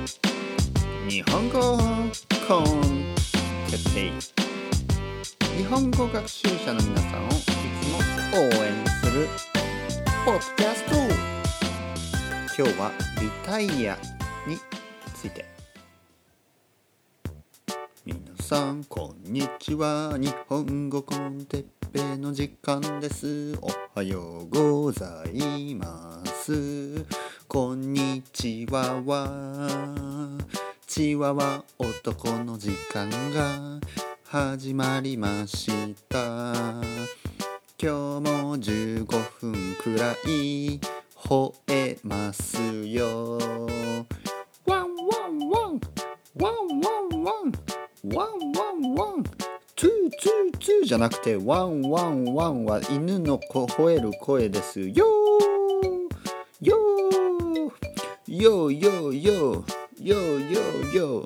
日本語コンテッペイ日本語学習者の皆さんをいつも応援するポッドキャスト。今日はリタイアについて。皆さんこんにちは。日本語コンテッペイの時間です。おはようございます。こんにちは。はチワワ男の時間が始まりました。今日も15分くらい吠えますよ。ワンワンワン。ワンワンワン。ワンワンワン。ツーツーツーじゃなくてワンワンワンは犬の子吠える声ですよ。よよよよよよよ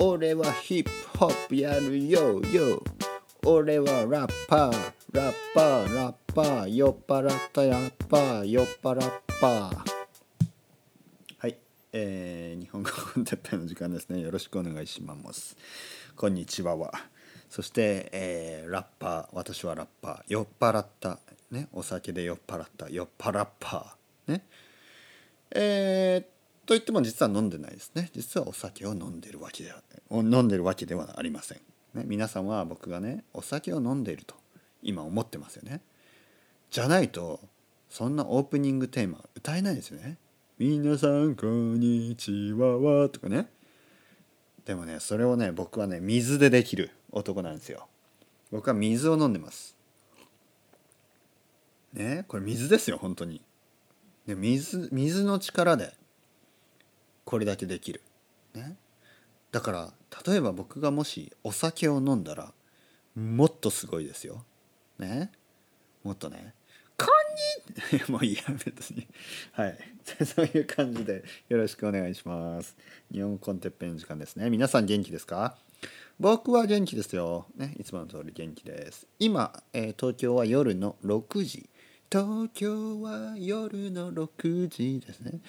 俺はヒップホップやるよ。よ俺はラッパー。ラッパーラッパー。酔っ払ったラッパー。酔っ払っパー。はい、えー、日本語コンテッペの時間ですね。よろしくお願いします。こんにちは。はそして、えーラッパー。私はラッパー。酔っ払った。ね。お酒で酔っ払った。酔っ払っパーね。えー、と言っても実は飲んでないですね。実はお酒を飲んでるわけでは飲んでるわけではありません、ね、皆さんは僕がねお酒を飲んでいると今思ってますよね。じゃないとそんなオープニングテーマ歌えないですよね皆さんこんにちははとかね。でもねそれをね僕はね水でできる男なんですよ。僕は水を飲んでます。ねこれ水ですよ本当に。で水水の力でこれだけできる、ね、だから例えば僕がもしお酒を飲んだらもっとすごいですよ。ねもっとね「こんに! 」もういいや別にはい そういう感じでよろしくお願いします。日本コンテッペン時間ですね。皆さん元気ですか？僕は元気ですよ。ね、いつもの通り元気です。今、えー東京は夜の6時。東京は夜の6時ですね。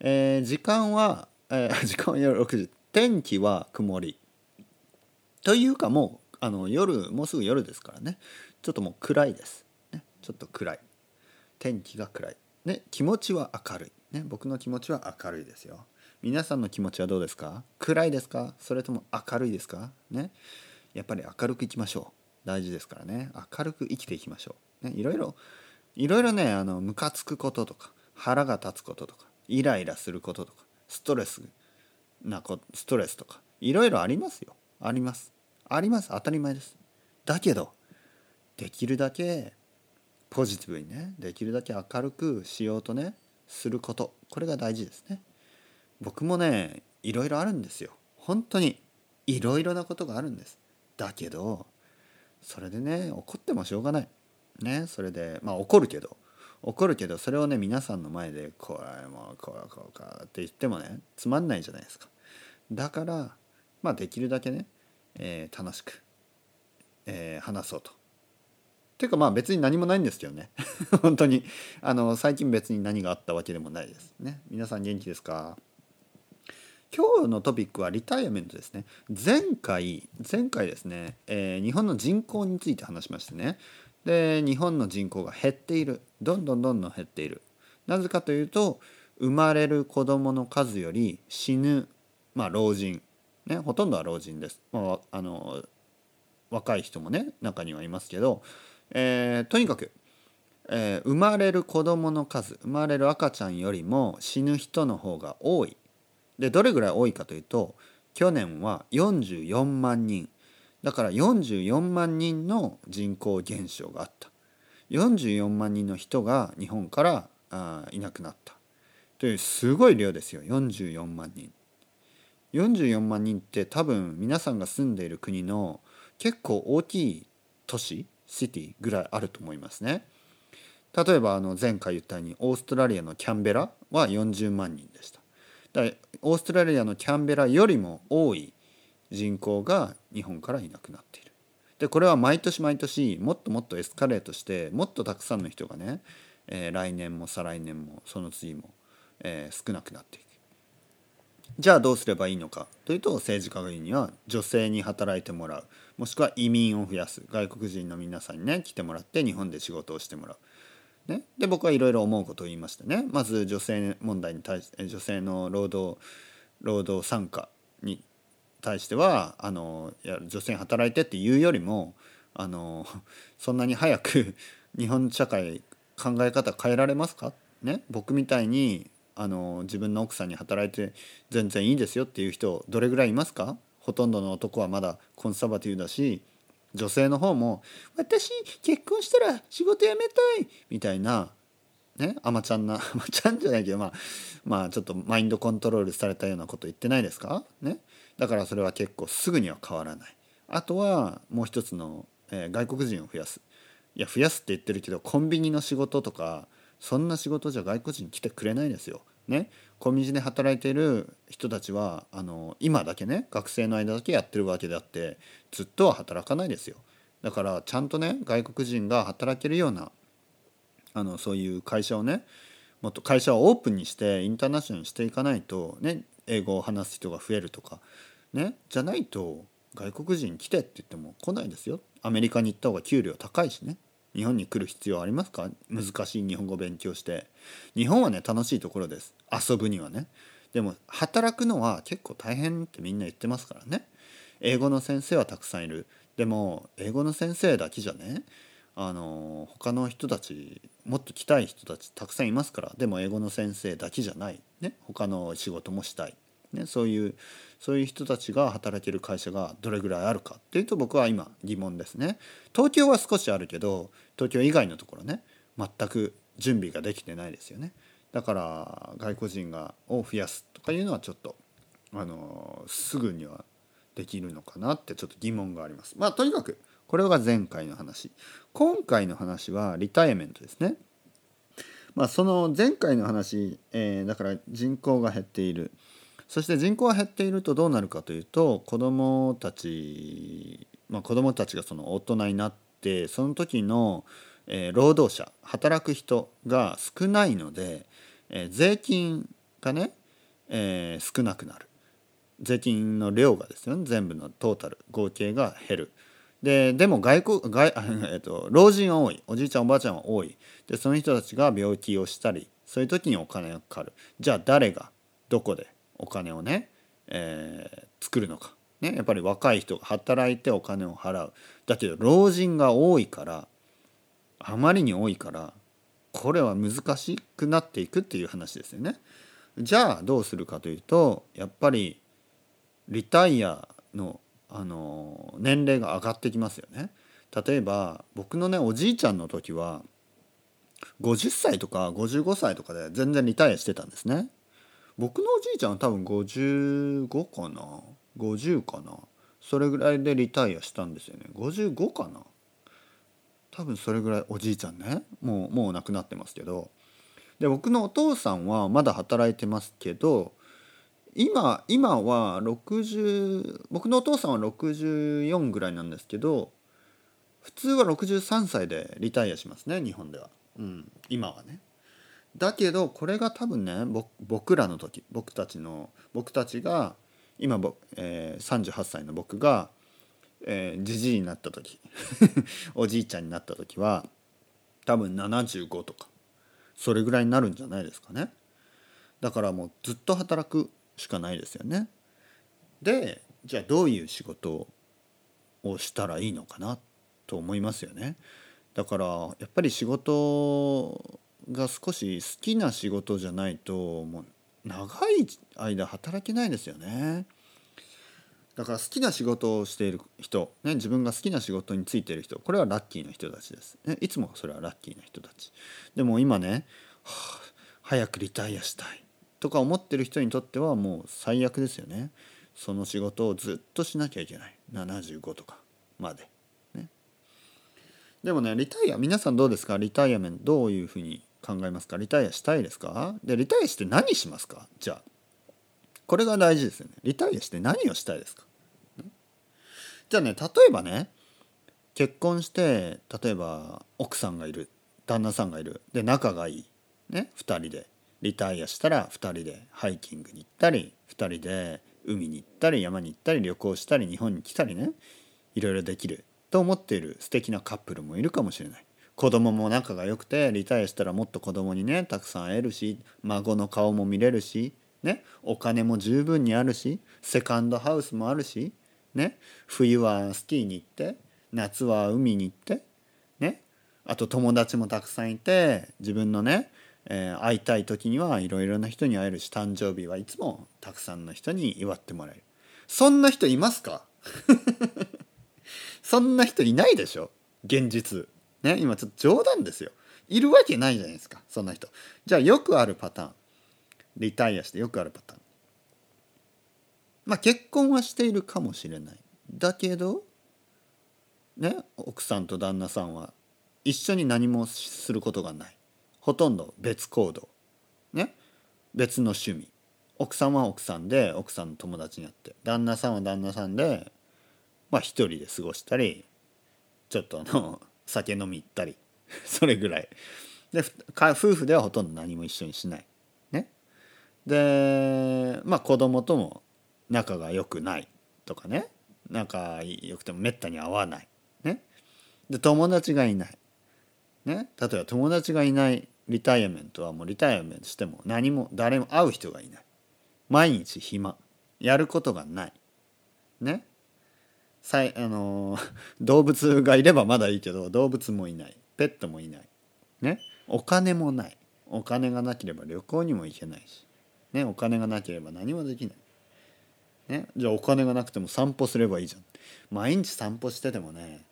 えー時間は、えー 時間は夜6時。天気は曇り。というかもうあの夜もうすぐ夜ですからね。ちょっともう暗いです。ね、ちょっと暗い。天気が暗い。ね、気持ちは明るい。ね、僕の気持ちは明るいですよ。皆さんの気持ちはどうですか？暗いですか？それとも明るいですか？ね。やっぱり明るくいきましょう。大事ですからね。明るく生きていきましょう。ね、いろいろ、いろいろね、あの、ムカつくこととか、腹が立つこととか、イライラすることとか、ストレスなこストレスとか、いろいろありますよ。あります。あります。当たり前です。だけど、できるだけポジティブにねできるだけ明るくしようとねすることこれが大事ですね僕もねいろいろあるんですよ本当にいろいろなことがあるんですだけどそれでね怒ってもしょうがないねそれでまあ怒るけど怒るけどそれをね皆さんの前で「これもうこうこうか」って言ってもねつまんないじゃないですか。だからまあできるだけね、えー楽しく、えー話そうと。ていうかまあ別に何もないんですけどね。本当に。あの最近別に何があったわけでもないです。ね。皆さん元気ですか？今日のトピックはリタイアメントですね。前回前回ですね、えー日本の人口について話しましてね。で日本の人口が減っている。どんどんどんどん減っている。なぜかというと生まれる子どもの数より死ぬ、まあ、老人、ね、ほとんどは老人です、まあ、あの若い人もね中にはいますけど、えーとにかく、えー生まれる子どもの数生まれる赤ちゃんよりも死ぬ人の方が多い。でどれぐらい多いかというと去年は44万人。だから44万人の人口減少があった。44万人の人が日本からあいなくなった。というすごい量ですよ。44万人。44万人って多分皆さんが住んでいる国の結構大きい都市シティぐらいあると思いますね。例えばあの前回言ったようにオーストラリアのキャンベラは40万人でした。だオーストラリアのキャンベラよりも多い人口が日本からいなくなっている。でこれは毎年毎年もっともっとエスカレートしてもっとたくさんの人がね、えー来年も再来年もその次も、えー少なくなっていく。じゃあどうすればいいのか。というと政治家が言うには女性に働いてもらう。もしくは移民を増やす。外国人の皆さんにね来てもらって日本で仕事をしてもらう。ね、で僕はいろいろ思うことを言いましたね。まず女性問題に対して女性の労働労働参加対してはあのいや女性働いてっていうよりもあのそんなに早く 日本社会考え方変えられますか？ね？僕みたいにあの自分の奥さんに働いて全然いいですよっていう人どれぐらいいますか？ほとんどの男はまだコンサバティブだし女性の方も「私結婚したら仕事辞めたい」みたいなね？あまちゃんな あまちゃんじゃないけどまあまあちょっとマインドコントロールされたようなこと言ってないですか？ね？だからそれは結構すぐには変わらない。あとはもう一つの、えー、外国人を増やす。いや増やすって言ってるけどコンビニの仕事とかそんな仕事じゃ外国人来てくれないですよ。ね、コンビニで働いている人たちはあの今だけね学生の間だけやってるわけであってずっとは働かないですよ。だからちゃんとね外国人が働けるようなあのそういう会社をねもっと会社をオープンにしてインターナショナルにしていかないとね英語を話す人が増えるとかねじゃないと外国人来てって言っても来ないですよ。アメリカに行った方が給料高いしね。日本に来る必要ありますか？難しい日本語勉強して。日本はね楽しいところです。遊ぶにはね。でも働くのは結構大変ってみんな言ってますからね。英語の先生はたくさんいる。でも英語の先生だけじゃねあの他の人たちもっと来たい人たちたくさんいますから。でも英語の先生だけじゃない。ね他の仕事もしたい。ね、そういうそういう人たちが働ける会社がどれぐらいあるかっていうと僕は今疑問ですね。東京は少しあるけど東京以外のところね全く準備ができてないですよね。だから外国人がを増やすとかいうのはちょっとあのすぐにはできるのかなってちょっと疑問があります。まあとにかくこれが前回の話。今回の話はリタイアメントですね。まあその前回の話、えー、だから人口が減っている。そして人口が減っているとどうなるかというと子どもたち、まあ、子どもたちがその大人になってその時の、えー、労働者働く人が少ないので、えー、税金がね、えー、少なくなる。税金の量がですよね全部のトータル合計が減る。ででも外国外、えっと、老人は多い。おじいちゃんおばあちゃんは多い。でその人たちが病気をしたりそういう時にお金がかかる。じゃあ誰がどこでお金をね、えー、作るのか、ね、やっぱり若い人が働いてお金を払うだけど老人が多いからあまりに多いからこれは難しくなっていくっていう話ですよね。じゃあどうするかというとやっぱりリタイアのあの年齢が上がってきますよね。例えば僕のねおじいちゃんの時は50歳とか55歳とかで全然リタイアしてたんですね。僕のおじいちゃんは多分55かな？50かな？それぐらいでリタイアしたんですよね。55かな？多分それぐらいおじいちゃんね。もうもう亡くなってますけど。で僕のお父さんはまだ働いてますけど今今は60僕のお父さんは64ぐらいなんですけど普通は63歳でリタイアしますね日本では、うん、今はね。だけどこれが多分ね僕らの時僕たちの僕たちが今、えー、38歳の僕がじじ、いになった時 おじいちゃんになった時は多分75とかそれぐらいになるんじゃないですかね。だからもうずっと働くしかないですよね。でじゃあどういう仕事をしたらいいのかなと思いますよね。だからやっぱり仕事が少し好きな仕事じゃないともう長い間働けないですよね。だから好きな仕事をしている人、ね、自分が好きな仕事についている人これはラッキーな人たちです、ね、いつもそれはラッキーな人たち。でも今ね、はあ、早くリタイアしたいとか思ってる人にとってはもう最悪ですよね。その仕事をずっとしなきゃいけない。75とかまで、ね、でもねリタイア皆さんどうですか？リタイアメントどういうふうに考えますか？リタイアしたいですか？でリタイアして何しますか？じゃあこれが大事ですよね。リタイアして何をしたいですか？じゃあね例えばね結婚して例えば奥さんがいる旦那さんがいるで仲がいいね2人でリタイアしたら2人でハイキングに行ったり2人で海に行ったり山に行ったり旅行したり日本に来たりねいろいろできると思っている素敵なカップルもいるかもしれない。子供も仲が良くてリタイアしたらもっと子供にねたくさん会えるし孫の顔も見れるしねお金も十分にあるしセカンドハウスもあるしね冬はスキーに行って夏は海に行ってねあと友達もたくさんいて自分のね、えー会いたい時にはいろいろな人に会えるし誕生日はいつもたくさんの人に祝ってもらえる。そんな人いますか？そんな人いないでしょ？現実。ね今ちょっと冗談ですよ。いるわけないじゃないですかそんな人。じゃあよくあるパターン。リタイアしてよくあるパターン。まあ結婚はしているかもしれない。だけどね奥さんと旦那さんは一緒に何もすることがない。ほとんど別行動。ね別の趣味。奥さんは奥さんで奥さんの友達に会って。旦那さんは旦那さんでまあ一人で過ごしたりちょっとあの酒飲み行ったり それぐらい。で夫婦ではほとんど何も一緒にしない。ね。でまあ子供とも仲が良くないとかね。仲良くてもめったに会わない。ね。で友達がいない。ね。例えば友達がいないリタイアメントはもうリタイアメントしても何も誰も会う人がいない。毎日暇。やることがない。ね。さいあのー 動物がいればまだいいけど動物もいない。ペットもいない。ね。お金もない。お金がなければ旅行にも行けないし、ね、お金がなければ何もできない、ね、じゃあお金がなくても散歩すればいいじゃん。毎日散歩しててもね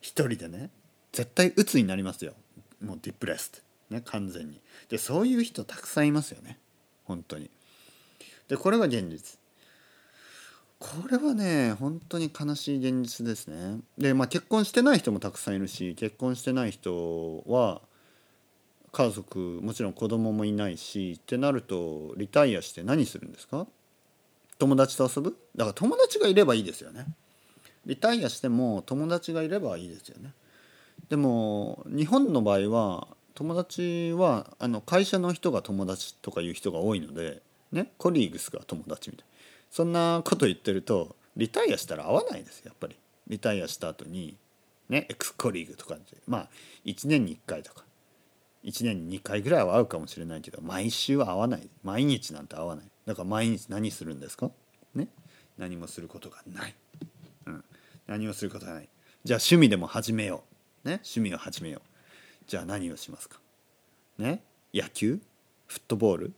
一人でね絶対鬱になりますよ。もうディプレスね。完全に。でそういう人たくさんいますよね。本当に。でこれが現実。これはね本当に悲しい現実ですね。でまあ結婚してない人もたくさんいるし結婚してない人は家族もちろん子供もいないしってなるとリタイアして何するんですか？友達と遊ぶ？だから友達がいればいいですよね。リタイアしても友達がいればいいですよね。でも日本の場合は友達はあの会社の人が友達とかいう人が多いのでねコリーグスが友達みたいな。そんなこと言ってるとリタイアしたら会わないですやっぱり。リタイアした後にねエクスコリーグとかでまあ1年に1回とか。1年に2回ぐらいは会うかもしれないけど毎週は会わない。毎日なんて会わない。だから毎日何するんですか？ね？何もすることがない、うん、何もすることがない。じゃあ趣味でも始めよう。ね？趣味を始めよう。じゃあ何をしますか？ね？野球？フットボール？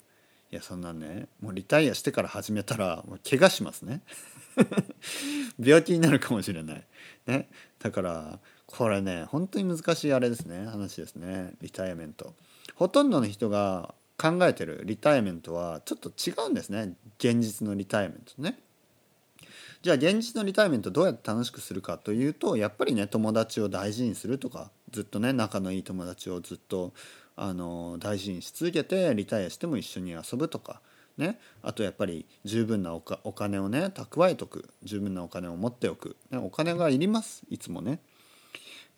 いやそんなんねもうリタイアしてから始めたらもう怪我しますね。病気になるかもしれない。ね。だからこれね本当に難しいあれですね。話ですね。リタイアメント。ほとんどの人が考えてるリタイアメントはちょっと違うんですね。現実のリタイアメントね。じゃあ現実のリタイアメントどうやって楽しくするかというとやっぱりね友達を大事にするとかずっとね仲のいい友達をずっとあの大事にし続けてリタイアしても一緒に遊ぶとかね。あとやっぱり十分なお金をね蓄えとく。十分なお金を持っておく、ね、お金がいります。いつもね。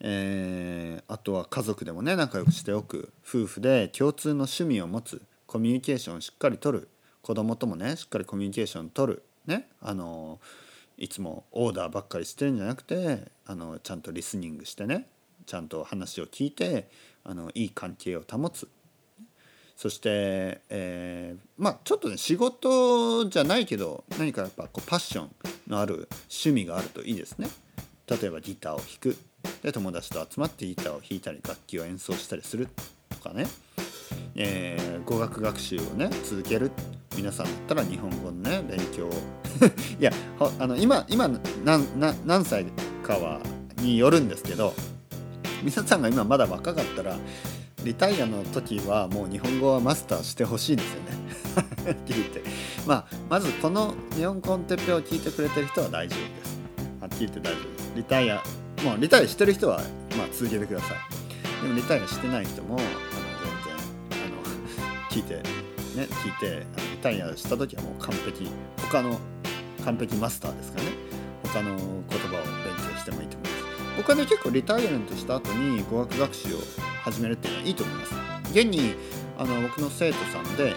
えーあとは家族でもね仲良くしておく。夫婦で共通の趣味を持つ。コミュニケーションをしっかりとる。子供ともねしっかりコミュニケーション取る。ね。あのいつもオーダーばっかりしてるんじゃなくてあのちゃんとリスニングしてね。ちゃんと話を聞いてあのいい関係を保つ。そして、えーまあちょっとね仕事じゃないけど何かやっぱこうパッションのある趣味があるといいですね。例えばギターを弾く。で友達と集まってギターを弾いたり楽器を演奏したりするとかね、えー語学学習をね続ける。皆さんだったら日本語のね勉強。を いやあの今今何歳かはによるんですけど皆さんが今まだ若かったらリタイアの時はもう日本語はマスターしてほしいんですよね。はっきり言ってまあまずこの日本コンテッペを聞いてくれてる人は大丈夫です。はっきり言って大丈夫です。リタイアもうリタイアしてる人はまあ続けてください。でもリタイアしてない人もあの全然あの聞いてね聞いてリタイアした時はもう完璧他の完璧マスターですかね他の言葉を勉強してもいいと。僕はね結構リタイアメントした後に語学学習を始めるっていうのはいいと思います。現にあの僕の生徒さんで、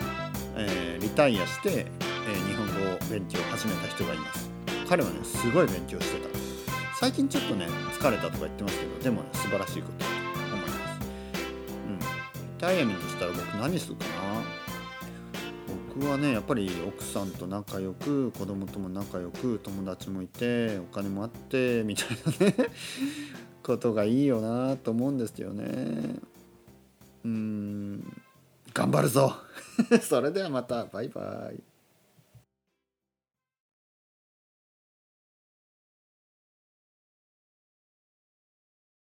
えーリタイアして、えー日本語を勉強を始めた人がいます。彼はねすごい勉強してた。最近ちょっとね疲れたとか言ってますけどでもね素晴らしいことだと思います。うん。リタイアメントしたら僕何するかな？僕はねやっぱり奥さんと仲良く子供とも仲良く友達もいてお金もあってみたいなねことがいいよなと思うんですよね。うーん。頑張るぞ。それではまた。バイバイ